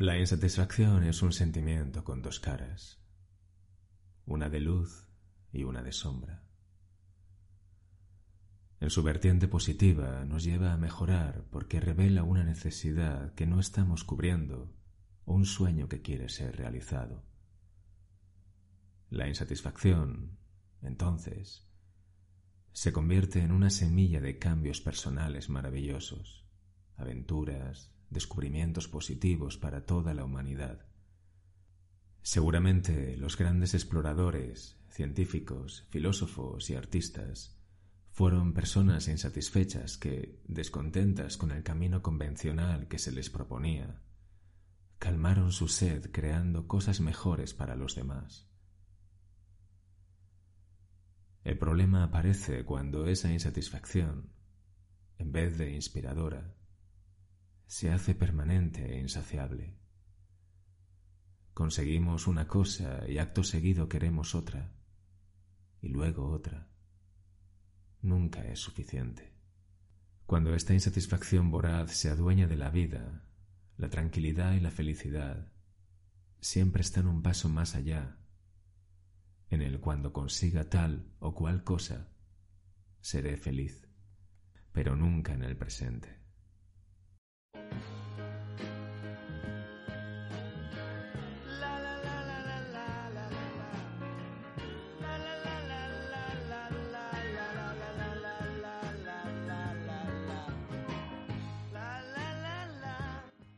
La insatisfacción es un sentimiento con dos caras, una de luz y una de sombra. En su vertiente positiva nos lleva a mejorar porque revela una necesidad que no estamos cubriendo o un sueño que quiere ser realizado. La insatisfacción, entonces, se convierte en una semilla de cambios personales maravillosos, aventuras, descubrimientos positivos para toda la humanidad. Seguramente los grandes exploradores, científicos, filósofos y artistas fueron personas insatisfechas que, descontentas con el camino convencional que se les proponía, calmaron su sed creando cosas mejores para los demás. El problema aparece cuando esa insatisfacción, en vez de inspiradora, se hace permanente e insaciable. Conseguimos una cosa y acto seguido queremos otra, y luego otra. Nunca es suficiente. Cuando esta insatisfacción voraz se adueña de la vida, la tranquilidad y la felicidad siempre están un paso más allá, en el cuando consiga tal o cual cosa, seré feliz, pero nunca en el presente.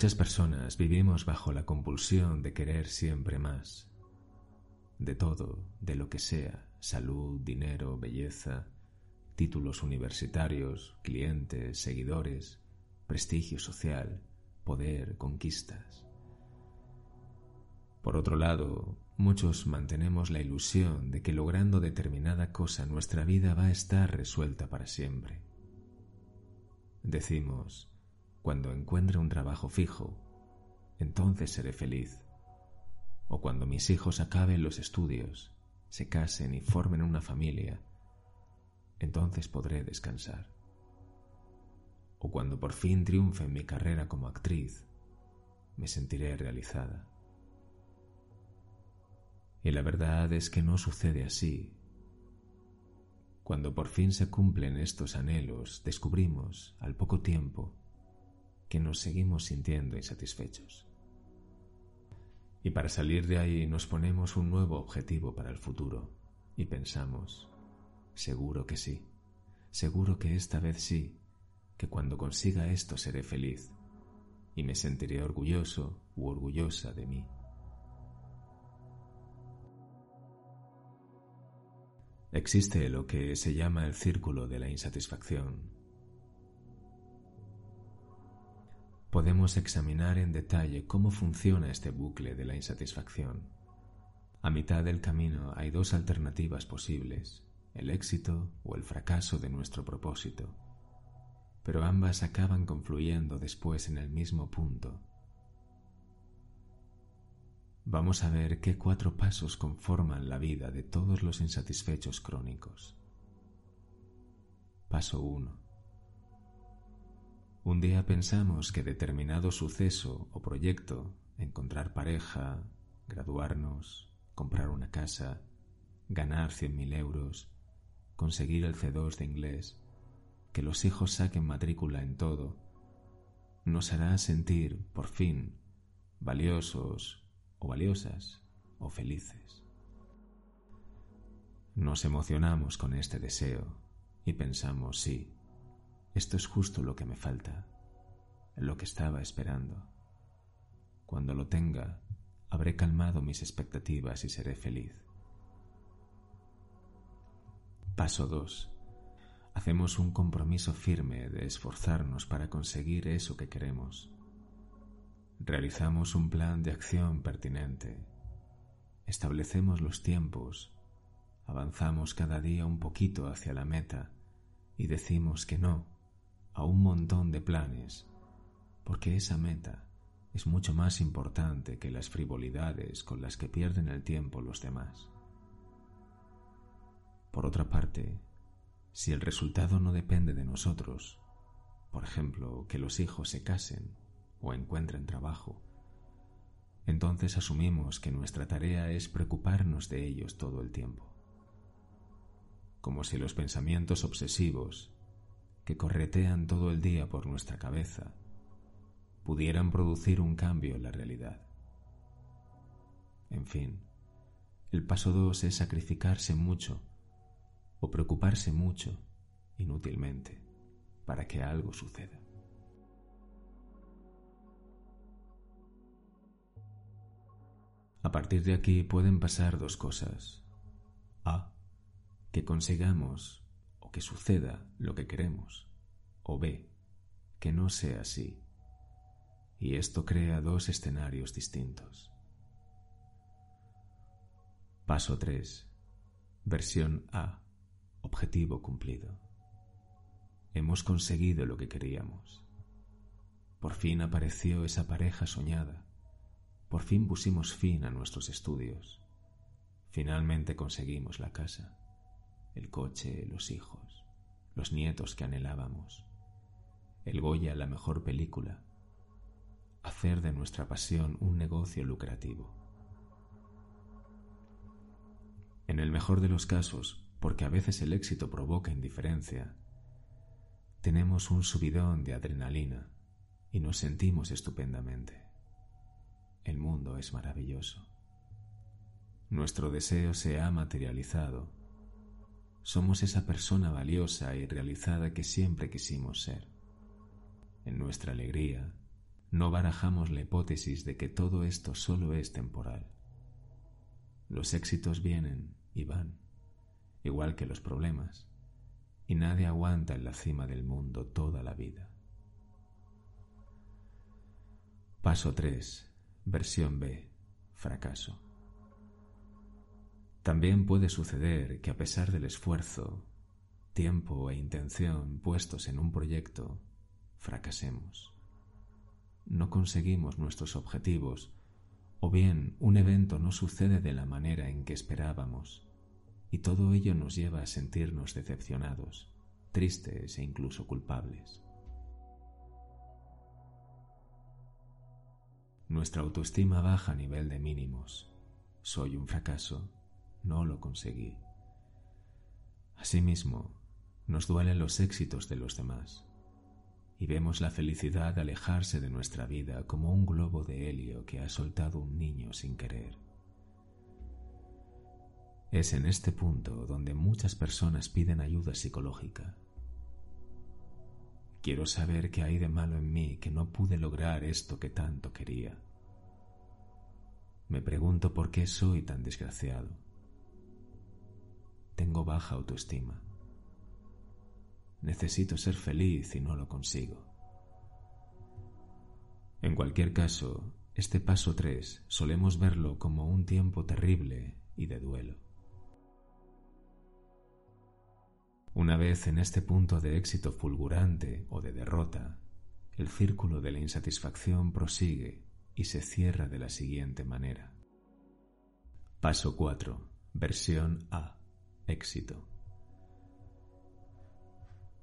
Muchas personas vivimos bajo la compulsión de querer siempre más. De todo, de lo que sea, salud, dinero, belleza, títulos universitarios, clientes, seguidores, prestigio social, poder, conquistas. Por otro lado, muchos mantenemos la ilusión de que logrando determinada cosa nuestra vida va a estar resuelta para siempre. Decimos, cuando encuentre un trabajo fijo, entonces seré feliz. O cuando mis hijos acaben los estudios, se casen y formen una familia, entonces podré descansar. O cuando por fin triunfe en mi carrera como actriz, me sentiré realizada. Y la verdad es que no sucede así. Cuando por fin se cumplen estos anhelos, descubrimos, al poco tiempo, que nos seguimos sintiendo insatisfechos. Y para salir de ahí nos ponemos un nuevo objetivo para el futuro y pensamos, seguro que sí, seguro que esta vez sí, que cuando consiga esto seré feliz y me sentiré orgulloso u orgullosa de mí. Existe lo que se llama el círculo de la insatisfacción podemos examinar en detalle cómo funciona este bucle de la insatisfacción. A mitad del camino hay dos alternativas posibles, el éxito o el fracaso de nuestro propósito, pero ambas acaban confluyendo después en el mismo punto. Vamos a ver qué cuatro pasos conforman la vida de todos los insatisfechos crónicos. Paso 1 un día pensamos que determinado suceso o proyecto, encontrar pareja, graduarnos, comprar una casa, ganar cien mil euros, conseguir el C2 de inglés, que los hijos saquen matrícula en todo, nos hará sentir, por fin, valiosos o valiosas o felices. Nos emocionamos con este deseo y pensamos, sí, esto es justo lo que me falta, lo que estaba esperando. Cuando lo tenga, habré calmado mis expectativas y seré feliz. Paso 2. Hacemos un compromiso firme de esforzarnos para conseguir eso que queremos. Realizamos un plan de acción pertinente. Establecemos los tiempos. Avanzamos cada día un poquito hacia la meta y decimos que no a un montón de planes, porque esa meta es mucho más importante que las frivolidades con las que pierden el tiempo los demás. Por otra parte, si el resultado no depende de nosotros, por ejemplo, que los hijos se casen o encuentren trabajo, entonces asumimos que nuestra tarea es preocuparnos de ellos todo el tiempo. Como si los pensamientos obsesivos que corretean todo el día por nuestra cabeza pudieran producir un cambio en la realidad. En fin, el paso dos es sacrificarse mucho o preocuparse mucho inútilmente para que algo suceda. A partir de aquí pueden pasar dos cosas. A. Que consigamos que suceda lo que queremos. O B. Que no sea así y esto crea dos escenarios distintos. Paso 3. Versión A. Objetivo cumplido. Hemos conseguido lo que queríamos. Por fin apareció esa pareja soñada. Por fin pusimos fin a nuestros estudios. Finalmente conseguimos la casa, el coche, los hijos, los nietos que anhelábamos, el Goya, la mejor película, hacer de nuestra pasión un negocio lucrativo. En el mejor de los casos, porque a veces el éxito provoca indiferencia, tenemos un subidón de adrenalina y nos sentimos estupendamente. El mundo es maravilloso. Nuestro deseo se ha materializado. Somos esa persona valiosa y realizada que siempre quisimos ser. En nuestra alegría, no barajamos la hipótesis de que todo esto solo es temporal. Los éxitos vienen y van, igual que los problemas, y nadie aguanta en la cima del mundo toda la vida. Paso 3. Versión B. Fracaso. También puede suceder que a pesar del esfuerzo, tiempo e intención puestos en un proyecto, fracasemos no conseguimos nuestros objetivos, o bien un evento no sucede de la manera en que esperábamos, y todo ello nos lleva a sentirnos decepcionados, tristes e incluso culpables. Nuestra autoestima baja a nivel de mínimos. Soy un fracaso, no lo conseguí. Asimismo, nos duelen los éxitos de los demás y vemos la felicidad alejarse de nuestra vida como un globo de helio que ha soltado un niño sin querer. Es en este punto donde muchas personas piden ayuda psicológica. Quiero saber qué hay de malo en mí que no pude lograr esto que tanto quería. Me pregunto por qué soy tan desgraciado. Tengo baja autoestima. Necesito ser feliz y no lo consigo. En cualquier caso, este paso 3 solemos verlo como un tiempo terrible y de duelo. Una vez en este punto de éxito fulgurante o de derrota, el círculo de la insatisfacción prosigue y se cierra de la siguiente manera. Paso 4. Versión A. Éxito.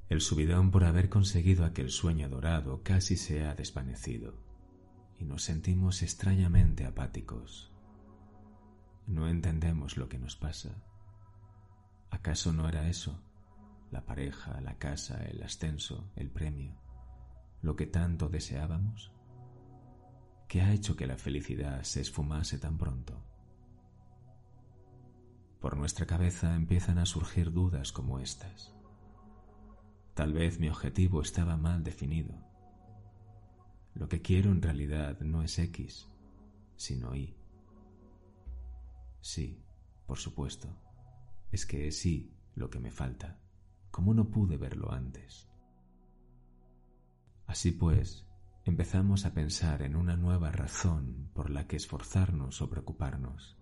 El subidón por haber conseguido aquel sueño dorado casi se ha desvanecido y nos sentimos extrañamente apáticos. no entendemos lo que nos pasa. ¿Acaso no era eso? La pareja, la casa, el ascenso, el premio, lo que tanto deseábamos. ¿Qué ha hecho que la felicidad se esfumase tan pronto? Por nuestra cabeza empiezan a surgir dudas como estas. Tal vez mi objetivo estaba mal definido. Lo que quiero en realidad no es X, sino Y. Sí, por supuesto, es que es Y lo que me falta. ¿Cómo no pude verlo antes? Así pues, empezamos a pensar en una nueva razón por la que esforzarnos o preocuparnos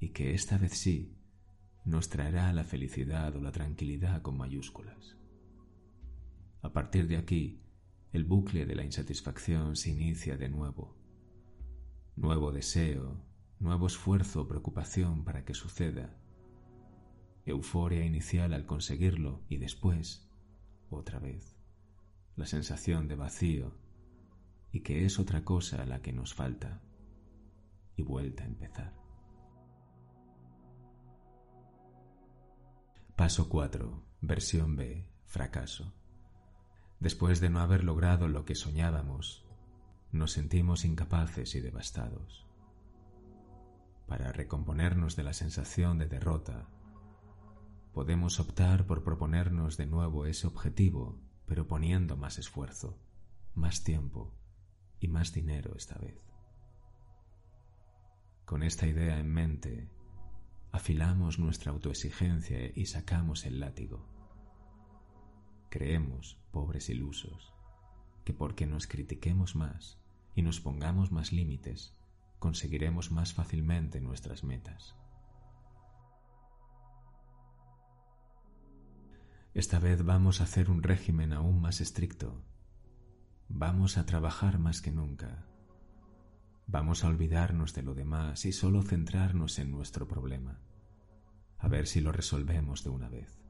y que esta vez sí nos traerá la felicidad o la tranquilidad con mayúsculas. A partir de aquí, el bucle de la insatisfacción se inicia de nuevo. Nuevo deseo, nuevo esfuerzo o preocupación para que suceda. Euforia inicial al conseguirlo y después, otra vez, la sensación de vacío y que es otra cosa la que nos falta y vuelta a empezar. Paso 4. Versión B. Fracaso. Después de no haber logrado lo que soñábamos, nos sentimos incapaces y devastados. Para recomponernos de la sensación de derrota, podemos optar por proponernos de nuevo ese objetivo, pero poniendo más esfuerzo, más tiempo y más dinero esta vez. Con esta idea en mente, afilamos nuestra autoexigencia y sacamos el látigo. Creemos, pobres ilusos, que porque nos critiquemos más y nos pongamos más límites, conseguiremos más fácilmente nuestras metas. Esta vez vamos a hacer un régimen aún más estricto. Vamos a trabajar más que nunca Vamos a olvidarnos de lo demás y solo centrarnos en nuestro problema, a ver si lo resolvemos de una vez.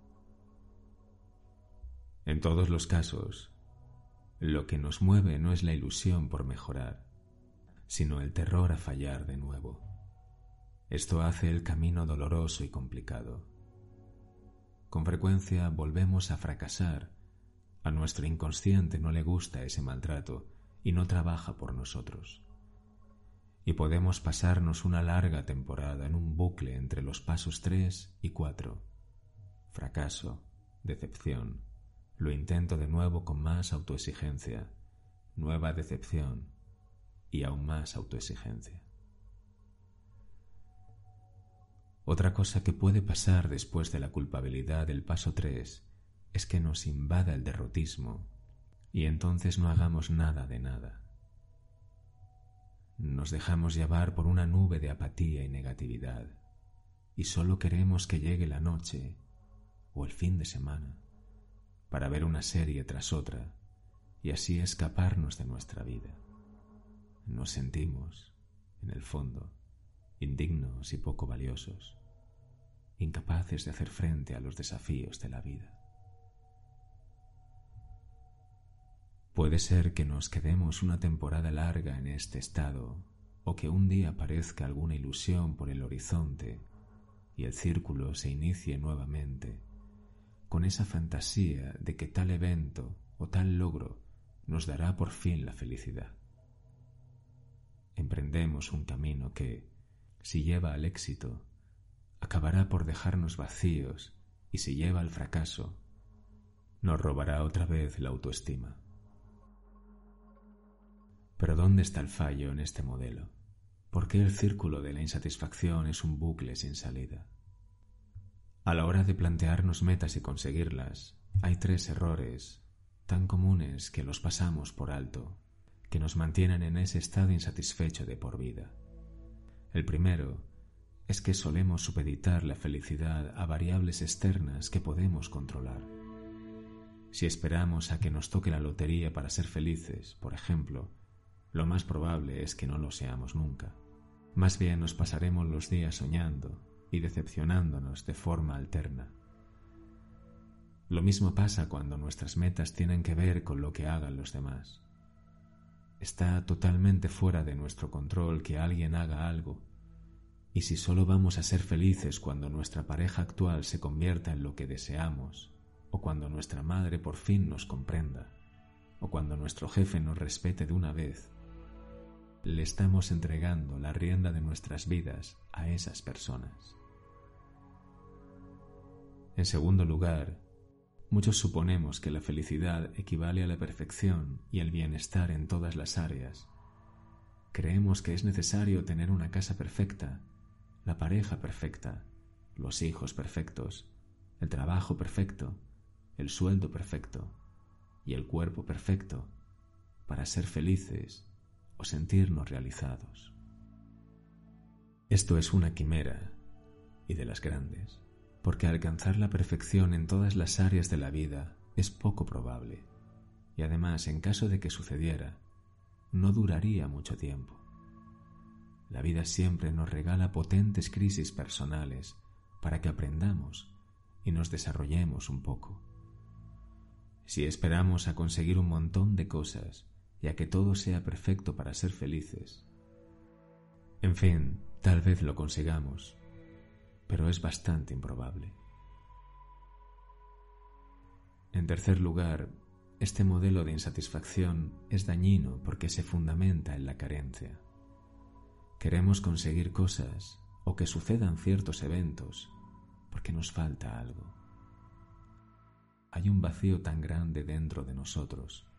En todos los casos, lo que nos mueve no es la ilusión por mejorar, sino el terror a fallar de nuevo. Esto hace el camino doloroso y complicado. Con frecuencia volvemos a fracasar. A nuestro inconsciente no le gusta ese maltrato y no trabaja por nosotros y podemos pasarnos una larga temporada en un bucle entre los pasos 3 y 4. Fracaso, decepción, lo intento de nuevo con más autoexigencia, nueva decepción y aún más autoexigencia. Otra cosa que puede pasar después de la culpabilidad del paso 3 es que nos invada el derrotismo y entonces no hagamos nada de nada. Nos dejamos llevar por una nube de apatía y negatividad y solo queremos que llegue la noche o el fin de semana para ver una serie tras otra y así escaparnos de nuestra vida. Nos sentimos, en el fondo, indignos y poco valiosos, incapaces de hacer frente a los desafíos de la vida. Puede ser que nos quedemos una temporada larga en este estado o que un día aparezca alguna ilusión por el horizonte y el círculo se inicie nuevamente con esa fantasía de que tal evento o tal logro nos dará por fin la felicidad. Emprendemos un camino que, si lleva al éxito, acabará por dejarnos vacíos y si lleva al fracaso, nos robará otra vez la autoestima. Pero ¿dónde está el fallo en este modelo? ¿Por qué el círculo de la insatisfacción es un bucle sin salida? A la hora de plantearnos metas y conseguirlas, hay tres errores tan comunes que los pasamos por alto, que nos mantienen en ese estado insatisfecho de por vida. El primero es que solemos supeditar la felicidad a variables externas que podemos controlar. Si esperamos a que nos toque la lotería para ser felices, por ejemplo, lo más probable es que no lo seamos nunca. Más bien nos pasaremos los días soñando y decepcionándonos de forma alterna. Lo mismo pasa cuando nuestras metas tienen que ver con lo que hagan los demás. Está totalmente fuera de nuestro control que alguien haga algo, Y si solo vamos a ser felices cuando nuestra pareja actual se convierta en lo que deseamos, o cuando nuestra madre por fin nos comprenda, o cuando nuestro jefe nos respete de una vez, le estamos entregando la rienda de nuestras vidas a esas personas. En segundo lugar, muchos suponemos que la felicidad equivale a la perfección y el bienestar en todas las áreas. Creemos que es necesario tener una casa perfecta, la pareja perfecta, los hijos perfectos, el trabajo perfecto, el sueldo perfecto y el cuerpo perfecto para ser felices o sentirnos realizados. Esto es una quimera y de las grandes, porque alcanzar la perfección en todas las áreas de la vida es poco probable y además en caso de que sucediera, no duraría mucho tiempo. La vida siempre nos regala potentes crisis personales para que aprendamos y nos desarrollemos un poco. Si esperamos a conseguir un montón de cosas y a que todo sea perfecto para ser felices, en fin, tal vez lo consigamos, pero es bastante improbable. En tercer lugar, este modelo de insatisfacción es dañino porque se fundamenta en la carencia. Queremos conseguir cosas o que sucedan ciertos eventos porque nos falta algo. Hay un vacío tan grande dentro de nosotros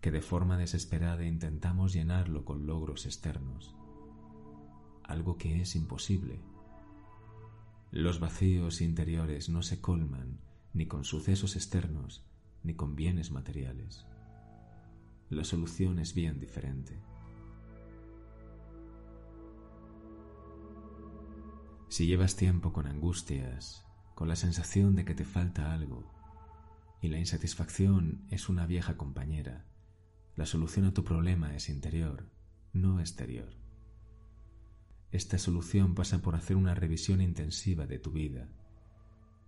que de forma desesperada intentamos llenarlo con logros externos, algo que es imposible. Los vacíos interiores no se colman ni con sucesos externos ni con bienes materiales. La solución es bien diferente. Si llevas tiempo con angustias, con la sensación de que te falta algo, y la insatisfacción es una vieja compañera, la solución a tu problema es interior, no exterior. Esta solución pasa por hacer una revisión intensiva de tu vida,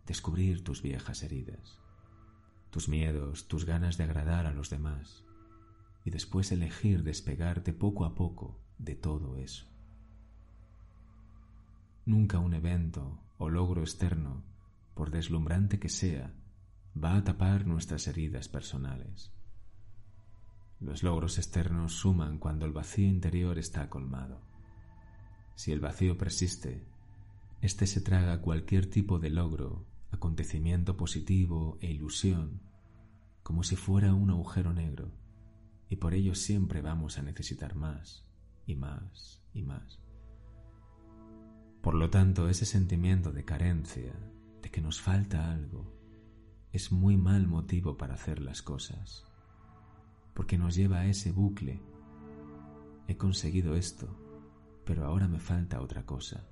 descubrir tus viejas heridas, tus miedos, tus ganas de agradar a los demás, y después elegir despegarte poco a poco de todo eso. Nunca un evento o logro externo, por deslumbrante que sea, va a tapar nuestras heridas personales. Los logros externos suman cuando el vacío interior está colmado. Si el vacío persiste, éste se traga cualquier tipo de logro, acontecimiento positivo e ilusión, como si fuera un agujero negro, y por ello siempre vamos a necesitar más y más y más. Por lo tanto, ese sentimiento de carencia, de que nos falta algo, es muy mal motivo para hacer las cosas, porque nos lleva a ese bucle. He conseguido esto, pero ahora me falta otra cosa,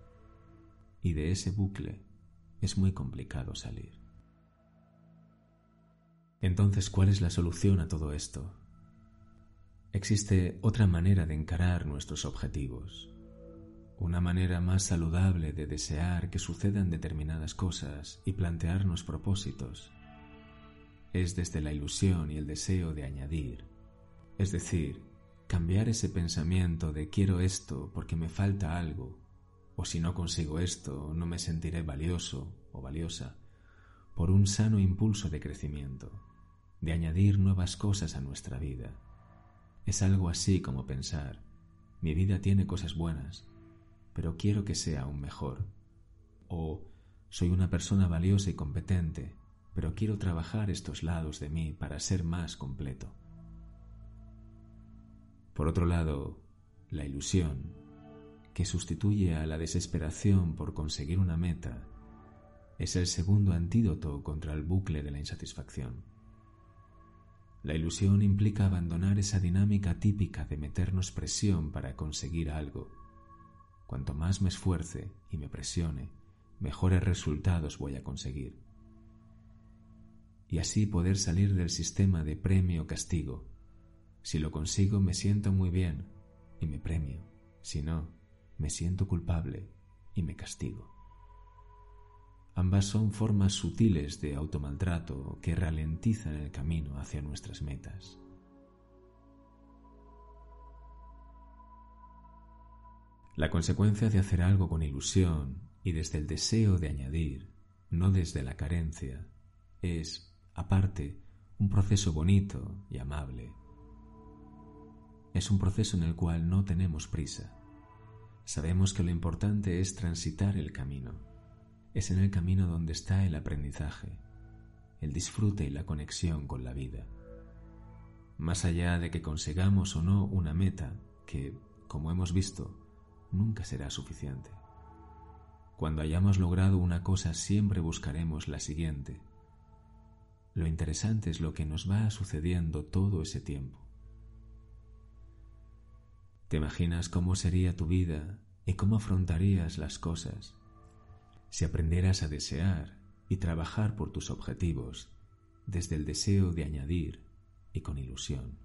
y de ese bucle es muy complicado salir. Entonces, ¿cuál es la solución a todo esto? Existe otra manera de encarar nuestros objetivos, una manera más saludable de desear que sucedan determinadas cosas y plantearnos propósitos es desde la ilusión y el deseo de añadir, es decir, cambiar ese pensamiento de quiero esto porque me falta algo, o si no consigo esto no me sentiré valioso o valiosa, por un sano impulso de crecimiento, de añadir nuevas cosas a nuestra vida. Es algo así como pensar, mi vida tiene cosas buenas, pero quiero que sea aún mejor. O soy una persona valiosa y competente, pero quiero trabajar estos lados de mí para ser más completo. Por otro lado, la ilusión, que sustituye a la desesperación por conseguir una meta, es el segundo antídoto contra el bucle de la insatisfacción. La ilusión implica abandonar esa dinámica típica de meternos presión para conseguir algo Cuanto más me esfuerce y me presione, mejores resultados voy a conseguir. Y así poder salir del sistema de premio-castigo. Si lo consigo me siento muy bien y me premio. Si no, me siento culpable y me castigo. Ambas son formas sutiles de automaltrato que ralentizan el camino hacia nuestras metas. La consecuencia de hacer algo con ilusión y desde el deseo de añadir, no desde la carencia, es, aparte, un proceso bonito y amable. Es un proceso en el cual no tenemos prisa. Sabemos que lo importante es transitar el camino. Es en el camino donde está el aprendizaje, el disfrute y la conexión con la vida. Más allá de que consigamos o no una meta, que, como hemos visto, nunca será suficiente. Cuando hayamos logrado una cosa siempre buscaremos la siguiente. Lo interesante es lo que nos va sucediendo todo ese tiempo. ¿Te imaginas cómo sería tu vida y cómo afrontarías las cosas si aprendieras a desear y trabajar por tus objetivos desde el deseo de añadir y con ilusión,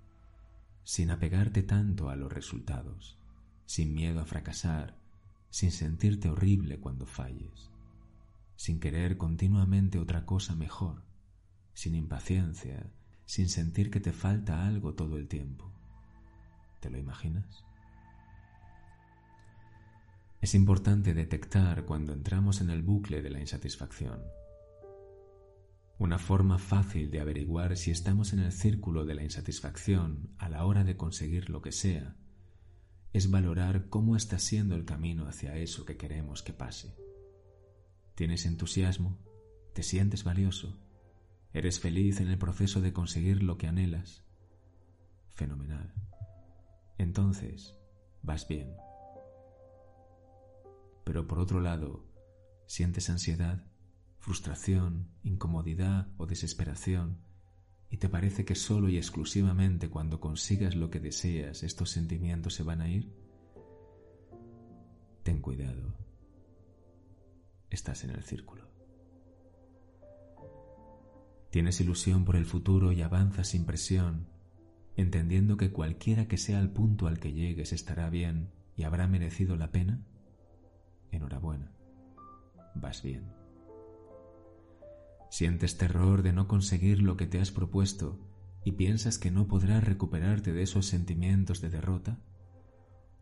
sin apegarte tanto a los resultados, sin miedo a fracasar, sin sentirte horrible cuando falles, sin querer continuamente otra cosa mejor, sin impaciencia, sin sentir que te falta algo todo el tiempo. ¿Te lo imaginas? Es importante detectar cuando entramos en el bucle de la insatisfacción una forma fácil de averiguar si estamos en el círculo de la insatisfacción a la hora de conseguir lo que sea es valorar cómo está siendo el camino hacia eso que queremos que pase. ¿Tienes entusiasmo? ¿Te sientes valioso? ¿Eres feliz en el proceso de conseguir lo que anhelas? Fenomenal. Entonces, vas bien. Pero por otro lado, ¿sientes ansiedad? frustración, incomodidad o desesperación, y te parece que solo y exclusivamente cuando consigas lo que deseas estos sentimientos se van a ir? Ten cuidado. Estás en el círculo. Tienes ilusión por el futuro y avanzas sin presión, entendiendo que cualquiera que sea el punto al que llegues estará bien y habrá merecido la pena. Enhorabuena. Vas bien. Sientes terror de no conseguir lo que te has propuesto y piensas que no podrás recuperarte de esos sentimientos de derrota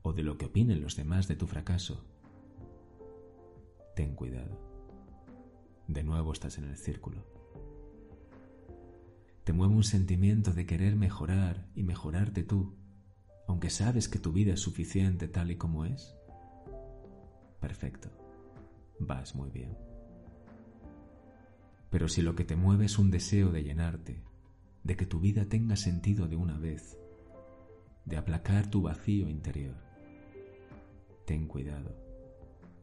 o de lo que opinen los demás de tu fracaso. Ten cuidado. De nuevo estás en el círculo. Te mueve un sentimiento de querer mejorar y mejorarte tú, aunque sabes que tu vida es suficiente tal y como es. Perfecto. Vas muy bien. Pero si lo que te mueve es un deseo de llenarte, de que tu vida tenga sentido de una vez, de aplacar tu vacío interior, ten cuidado,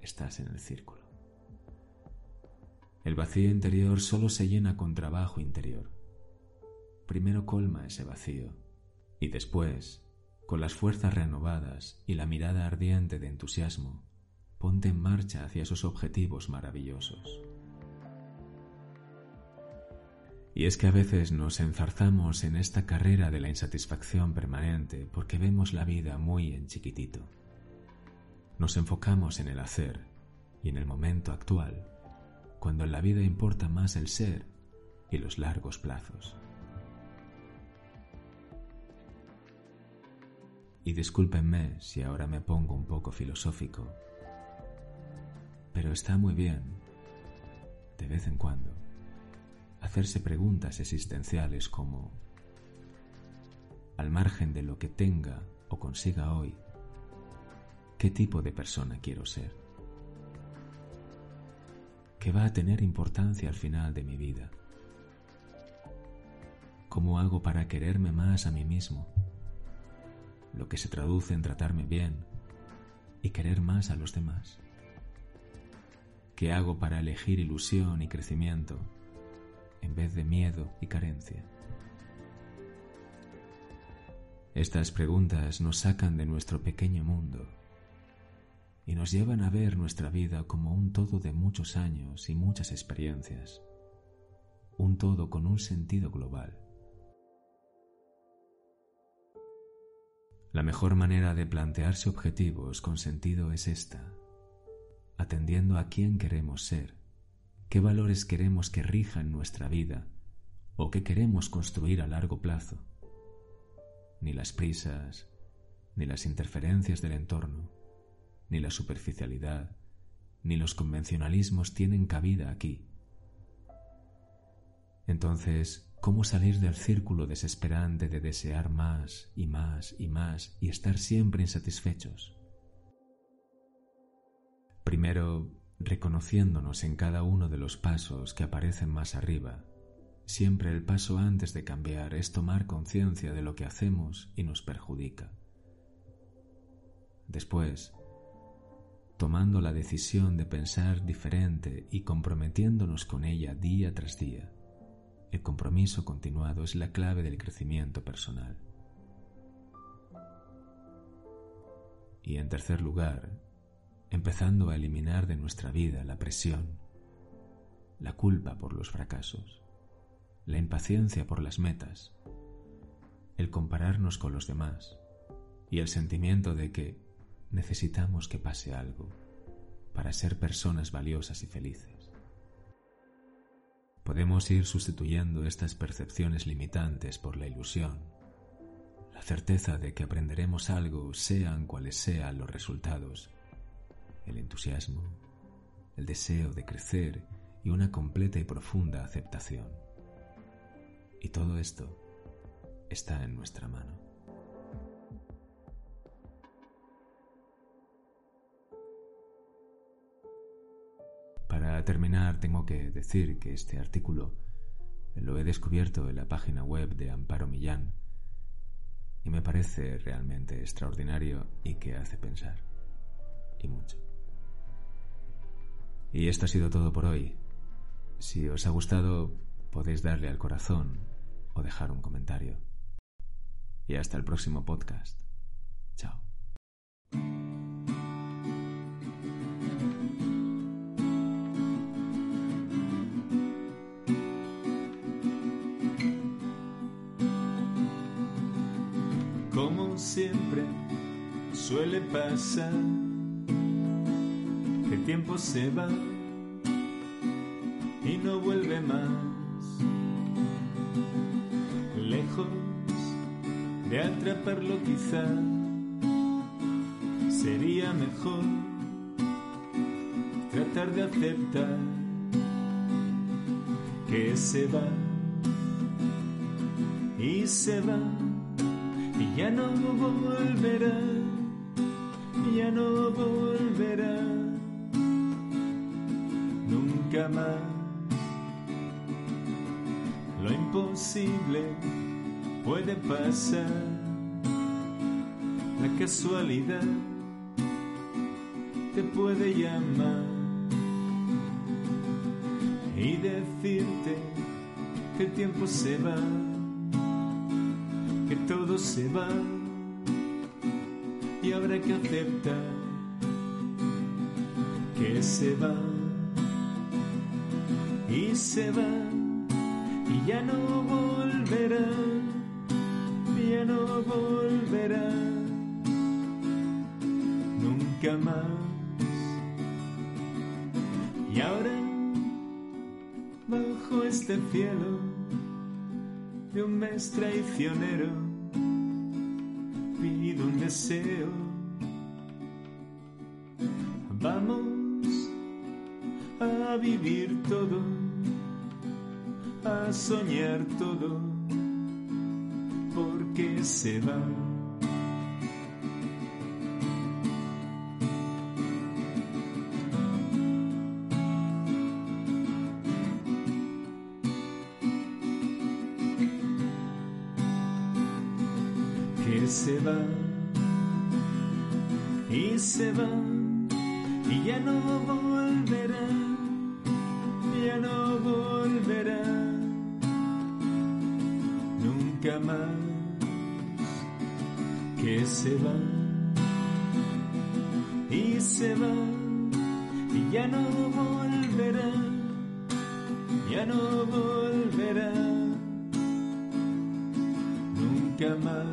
estás en el círculo. El vacío interior solo se llena con trabajo interior. Primero colma ese vacío y después, con las fuerzas renovadas y la mirada ardiente de entusiasmo, ponte en marcha hacia esos objetivos maravillosos. Y es que a veces nos enzarzamos en esta carrera de la insatisfacción permanente porque vemos la vida muy en chiquitito. Nos enfocamos en el hacer y en el momento actual, cuando en la vida importa más el ser y los largos plazos. Y discúlpenme si ahora me pongo un poco filosófico, pero está muy bien, de vez en cuando, hacerse preguntas existenciales como, al margen de lo que tenga o consiga hoy, ¿qué tipo de persona quiero ser? ¿Qué va a tener importancia al final de mi vida? ¿Cómo hago para quererme más a mí mismo? Lo que se traduce en tratarme bien y querer más a los demás. ¿Qué hago para elegir ilusión y crecimiento en vez de miedo y carencia. Estas preguntas nos sacan de nuestro pequeño mundo y nos llevan a ver nuestra vida como un todo de muchos años y muchas experiencias, un todo con un sentido global. La mejor manera de plantearse objetivos con sentido es esta, atendiendo a quién queremos ser qué valores queremos que rijan nuestra vida o qué queremos construir a largo plazo. Ni las prisas, ni las interferencias del entorno, ni la superficialidad, ni los convencionalismos tienen cabida aquí. Entonces, ¿cómo salir del círculo desesperante de desear más y más y más y estar siempre insatisfechos? Primero, reconociéndonos en cada uno de los pasos que aparecen más arriba. Siempre el paso antes de cambiar es tomar conciencia de lo que hacemos y nos perjudica. Después, tomando la decisión de pensar diferente y comprometiéndonos con ella día tras día. El compromiso continuado es la clave del crecimiento personal. Y en tercer lugar, empezando a eliminar de nuestra vida la presión, la culpa por los fracasos, la impaciencia por las metas, el compararnos con los demás y el sentimiento de que necesitamos que pase algo para ser personas valiosas y felices. Podemos ir sustituyendo estas percepciones limitantes por la ilusión, la certeza de que aprenderemos algo sean cuales sean los resultados el entusiasmo, el deseo de crecer y una completa y profunda aceptación. Y todo esto está en nuestra mano. Para terminar, tengo que decir que este artículo lo he descubierto en la página web de Amparo Millán y me parece realmente extraordinario y que hace pensar. Y mucho. Y esto ha sido todo por hoy. Si os ha gustado, podéis darle al corazón o dejar un comentario. Y hasta el próximo podcast. Chao. Como siempre suele pasar el tiempo se va y no vuelve más. Lejos de atraparlo quizá sería mejor tratar de aceptar que se va y se va y ya no volverá, ya no volverá Lo imposible puede pasar. La casualidad te puede llamar y decirte que el tiempo se va, que todo se va y habrá que aceptar que se va y se va y ya no volverá, ya no volverá nunca más. Y ahora, bajo este cielo de un mes traicionero, pido un deseo. Vamos a vivir todo, a soñar todo, porque se va. Que se va y se va y ya no que se va y se va y ya no volverá ya no volverá nunca más